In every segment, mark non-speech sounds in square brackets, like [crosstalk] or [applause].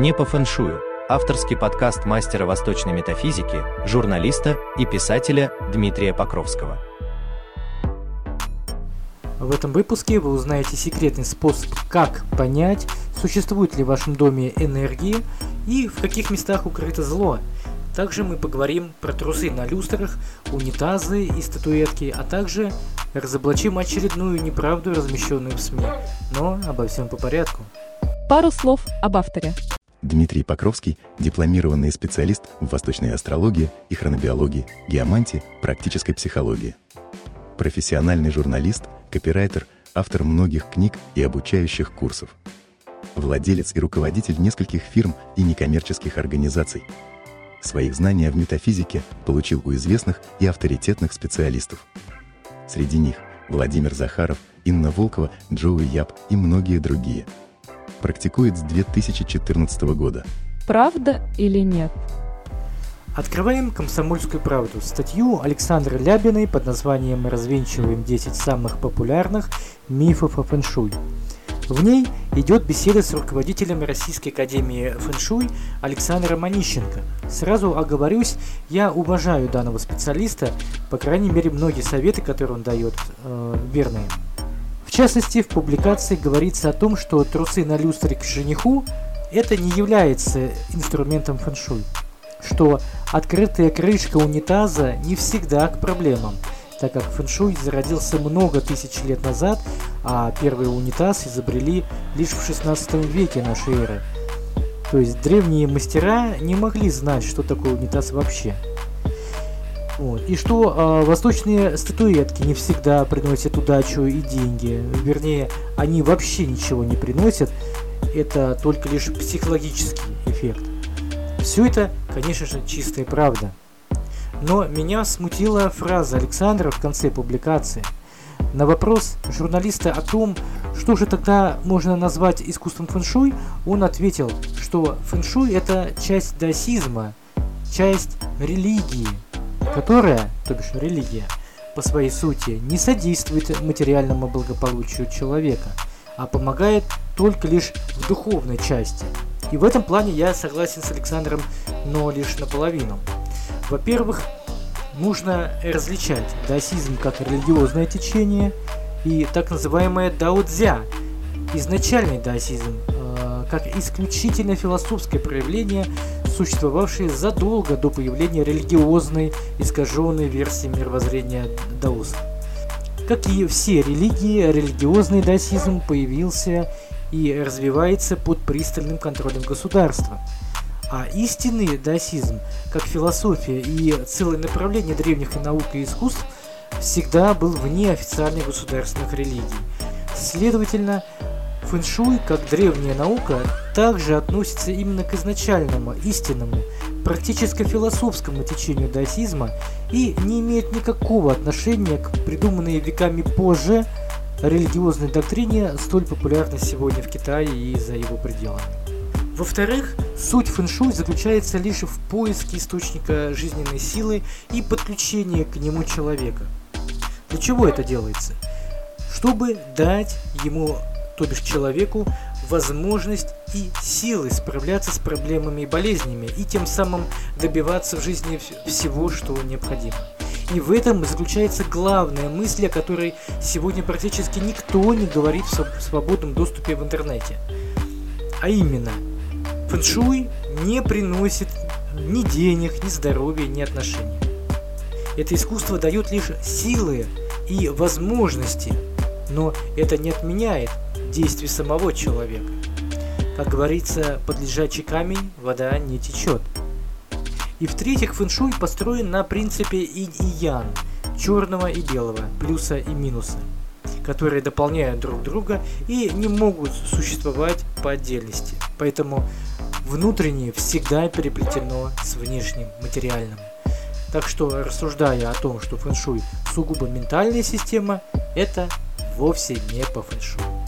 Не по фэншую. Авторский подкаст мастера восточной метафизики, журналиста и писателя Дмитрия Покровского. В этом выпуске вы узнаете секретный способ, как понять, существует ли в вашем доме энергии и в каких местах укрыто зло. Также мы поговорим про трусы на люстрах, унитазы и статуэтки, а также разоблачим очередную неправду, размещенную в СМИ. Но обо всем по порядку. Пару слов об авторе. Дмитрий Покровский – дипломированный специалист в восточной астрологии и хронобиологии, геомантии, практической психологии. Профессиональный журналист, копирайтер, автор многих книг и обучающих курсов. Владелец и руководитель нескольких фирм и некоммерческих организаций. Своих знаний в метафизике получил у известных и авторитетных специалистов. Среди них Владимир Захаров, Инна Волкова, Джоуи Яб и многие другие – практикует с 2014 года. Правда или нет? Открываем «Комсомольскую правду» статью Александры Лябиной под названием «Развенчиваем 10 самых популярных мифов о фэншуй». В ней идет беседа с руководителем Российской Академии фэншуй Александром Онищенко. Сразу оговорюсь, я уважаю данного специалиста, по крайней мере, многие советы, которые он дает, э, верные. В частности, в публикации говорится о том, что трусы на люстре к жениху это не является инструментом фэншуй, что открытая крышка унитаза не всегда к проблемам, так как фэншуй зародился много тысяч лет назад, а первый унитаз изобрели лишь в 16 веке нашей эры. То есть древние мастера не могли знать, что такое унитаз вообще. Вот. И что э, восточные статуэтки не всегда приносят удачу и деньги. Вернее, они вообще ничего не приносят. Это только лишь психологический эффект. Все это, конечно же, чистая правда. Но меня смутила фраза Александра в конце публикации. На вопрос журналиста о том, что же тогда можно назвать искусством фэншуй, он ответил, что фэншуй это часть даосизма, часть религии – которая, то бишь религия, по своей сути не содействует материальному благополучию человека, а помогает только лишь в духовной части. И в этом плане я согласен с Александром, но лишь наполовину. Во-первых, нужно различать даосизм как религиозное течение и так называемое дао-дзя, изначальный даосизм, э, как исключительно философское проявление существовавшие задолго до появления религиозной искаженной версии мировоззрения даоса. Как и все религии, религиозный даосизм появился и развивается под пристальным контролем государства. А истинный даосизм, как философия и целое направление древних наук и искусств, всегда был вне официальных государственных религий. Следовательно, Фэншуй, как древняя наука, также относится именно к изначальному, истинному, практически философскому течению даосизма и не имеет никакого отношения к придуманной веками позже религиозной доктрине, столь популярной сегодня в Китае и за его пределами. Во-вторых, суть фэншуй заключается лишь в поиске источника жизненной силы и подключении к нему человека. Для чего это делается? Чтобы дать ему то бишь человеку, возможность и силы справляться с проблемами и болезнями, и тем самым добиваться в жизни всего, что необходимо. И в этом заключается главная мысль, о которой сегодня практически никто не говорит в свободном доступе в интернете. А именно, фэншуй не приносит ни денег, ни здоровья, ни отношений. Это искусство дает лишь силы и возможности, но это не отменяет действий самого человека. Как говорится, под лежачий камень вода не течет. И в-третьих, фэншуй построен на принципе инь и ян, черного и белого, плюса и минуса, которые дополняют друг друга и не могут существовать по отдельности. Поэтому внутреннее всегда переплетено с внешним, материальным. Так что, рассуждая о том, что фэншуй сугубо ментальная система, это вовсе не по фэншуй.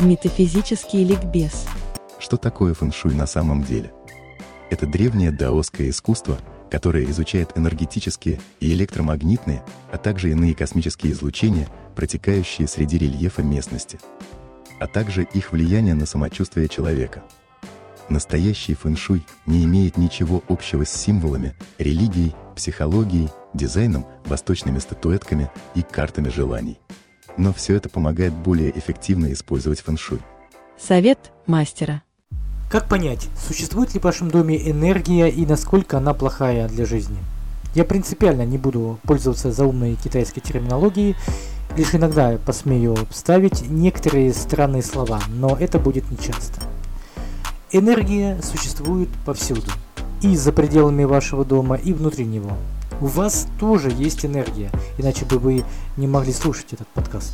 Метафизический ликбез. Что такое фэншуй на самом деле? Это древнее даосское искусство, которое изучает энергетические и электромагнитные, а также иные космические излучения, протекающие среди рельефа местности, а также их влияние на самочувствие человека. Настоящий фэншуй не имеет ничего общего с символами, религией, психологией, дизайном, восточными статуэтками и картами желаний. Но все это помогает более эффективно использовать фэншуй. Совет мастера. Как понять, существует ли в вашем доме энергия и насколько она плохая для жизни? Я принципиально не буду пользоваться заумной китайской терминологией, лишь иногда посмею вставить некоторые странные слова, но это будет нечасто. Энергия существует повсюду, и за пределами вашего дома, и внутри него. У вас тоже есть энергия, иначе бы вы не могли слушать этот подкаст.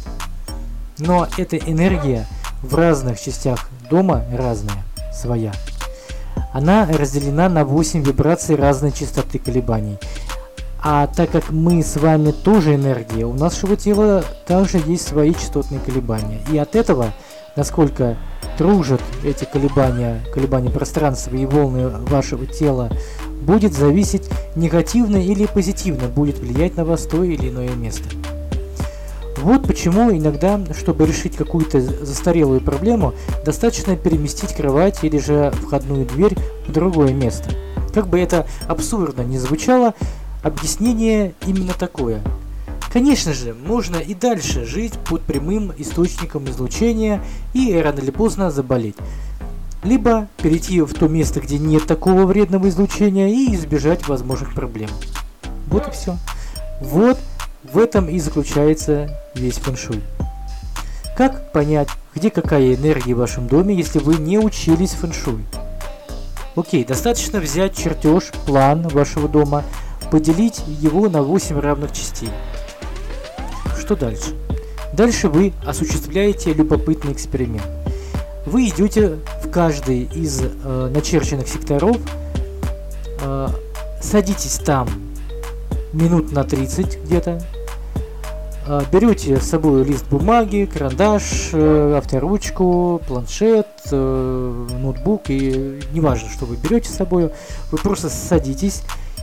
Но эта энергия в разных частях дома разная, своя. Она разделена на 8 вибраций разной частоты колебаний. А так как мы с вами тоже энергия, у нашего тела также есть свои частотные колебания. И от этого, насколько дружат эти колебания, колебания пространства и волны вашего тела, будет зависеть негативно или позитивно будет влиять на вас то или иное место. Вот почему иногда, чтобы решить какую-то застарелую проблему, достаточно переместить кровать или же входную дверь в другое место. Как бы это абсурдно не звучало, Объяснение именно такое. Конечно же, можно и дальше жить под прямым источником излучения и рано или поздно заболеть. Либо перейти в то место, где нет такого вредного излучения и избежать возможных проблем. Вот и все. Вот в этом и заключается весь фэншуй. Как понять, где какая энергия в вашем доме, если вы не учились фэншуй? Окей, достаточно взять чертеж, план вашего дома, поделить его на 8 равных частей. Что дальше? Дальше вы осуществляете любопытный эксперимент. Вы идете каждый из э, начерченных секторов, э, садитесь там минут на 30 где-то, э, берете с собой лист бумаги, карандаш, э, авторучку, планшет, э, ноутбук и неважно, что вы берете с собой, вы просто садитесь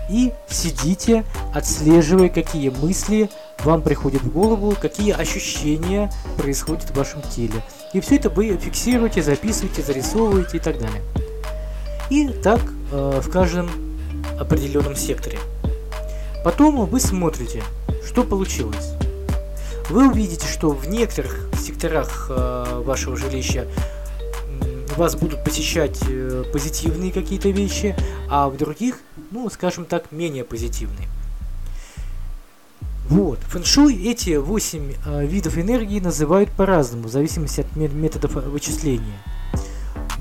и сидите, отслеживая, какие мысли вам приходят в голову, какие ощущения происходят в вашем теле. И все это вы фиксируете, записываете, зарисовываете и так далее. И так э, в каждом определенном секторе. Потом вы смотрите, что получилось. Вы увидите, что в некоторых секторах э, вашего жилища вас будут посещать э, позитивные какие-то вещи, а в других, ну, скажем так, менее позитивные. Вот. Фэншуй эти 8 э, видов энергии называют по-разному, в зависимости от методов вычисления.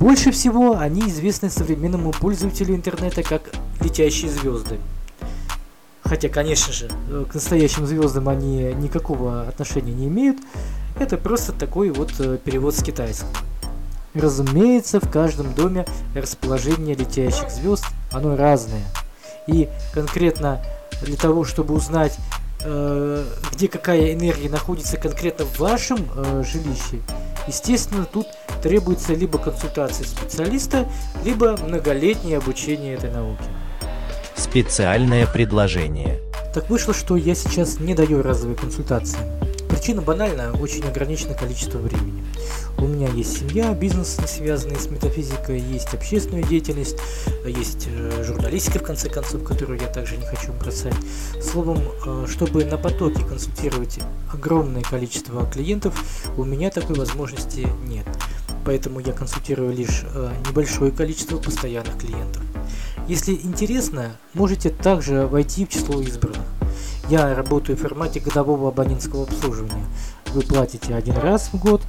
Больше всего они известны современному пользователю интернета как летящие звезды. Хотя, конечно же, э, к настоящим звездам они никакого отношения не имеют. Это просто такой вот э, перевод с китайского. Разумеется, в каждом доме расположение летящих звезд, оно разное. И конкретно для того, чтобы узнать, э, где какая энергия находится конкретно в вашем э, жилище, естественно, тут требуется либо консультация специалиста, либо многолетнее обучение этой науке. Специальное предложение. Так вышло, что я сейчас не даю разовые консультации. Причина банальная, очень ограниченное количество времени. У меня есть семья, бизнес, не связанный с метафизикой, есть общественная деятельность, есть э, журналистика, в конце концов, которую я также не хочу бросать. Словом, э, чтобы на потоке консультировать огромное количество клиентов, у меня такой возможности нет. Поэтому я консультирую лишь э, небольшое количество постоянных клиентов. Если интересно, можете также войти в число избранных. Я работаю в формате годового абонентского обслуживания. Вы платите один раз в год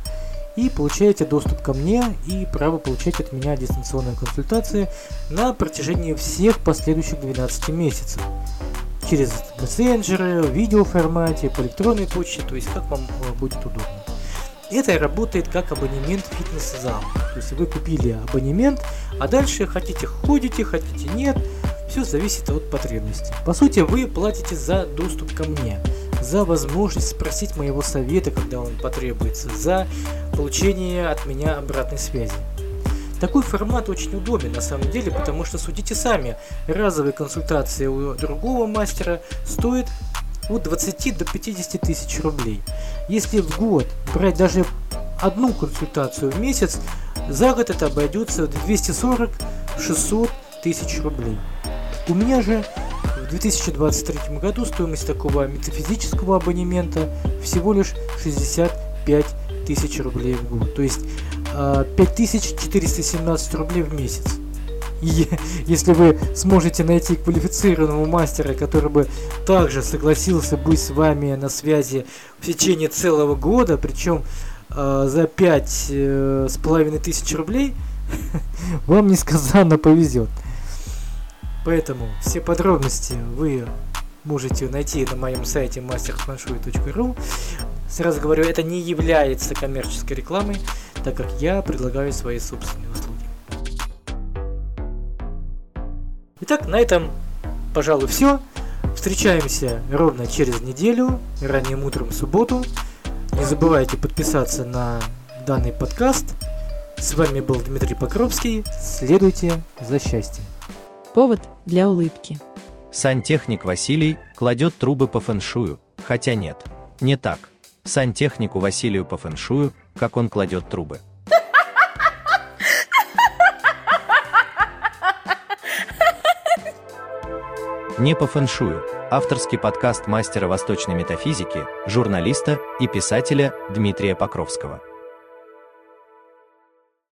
и получаете доступ ко мне и право получать от меня дистанционные консультации на протяжении всех последующих 12 месяцев. Через мессенджеры, в видеоформате, по электронной почте, то есть как вам э, будет удобно. Это работает как абонемент фитнес-зал. То есть вы купили абонемент, а дальше хотите ходите, хотите нет, все зависит от потребностей. По сути, вы платите за доступ ко мне, за возможность спросить моего совета, когда он потребуется, за получение от меня обратной связи. Такой формат очень удобен на самом деле, потому что судите сами, разовая консультация у другого мастера стоит от 20 до 50 тысяч рублей. Если в год брать даже одну консультацию в месяц, за год это обойдется в 240-600 тысяч рублей. У меня же в 2023 году стоимость такого метафизического абонемента всего лишь 65 тысяч рублей в год. То есть 5417 рублей в месяц. И если вы сможете найти квалифицированного мастера, который бы также согласился быть с вами на связи в течение целого года, причем э, за пять э, с половиной тысяч рублей, [laughs] вам несказанно повезет. Поэтому все подробности вы можете найти на моем сайте masterfenshui.ru. Сразу говорю, это не является коммерческой рекламой, так как я предлагаю свои собственные услуги. Итак, на этом, пожалуй, все. Встречаемся ровно через неделю, ранним утром в субботу. Не забывайте подписаться на данный подкаст. С вами был Дмитрий Покровский. Следуйте за счастьем. Повод для улыбки. Сантехник Василий кладет трубы по фэншую, хотя нет, не так. Сантехнику Василию по фэншую, как он кладет трубы. Не по фэншую. Авторский подкаст мастера восточной метафизики, журналиста и писателя Дмитрия Покровского.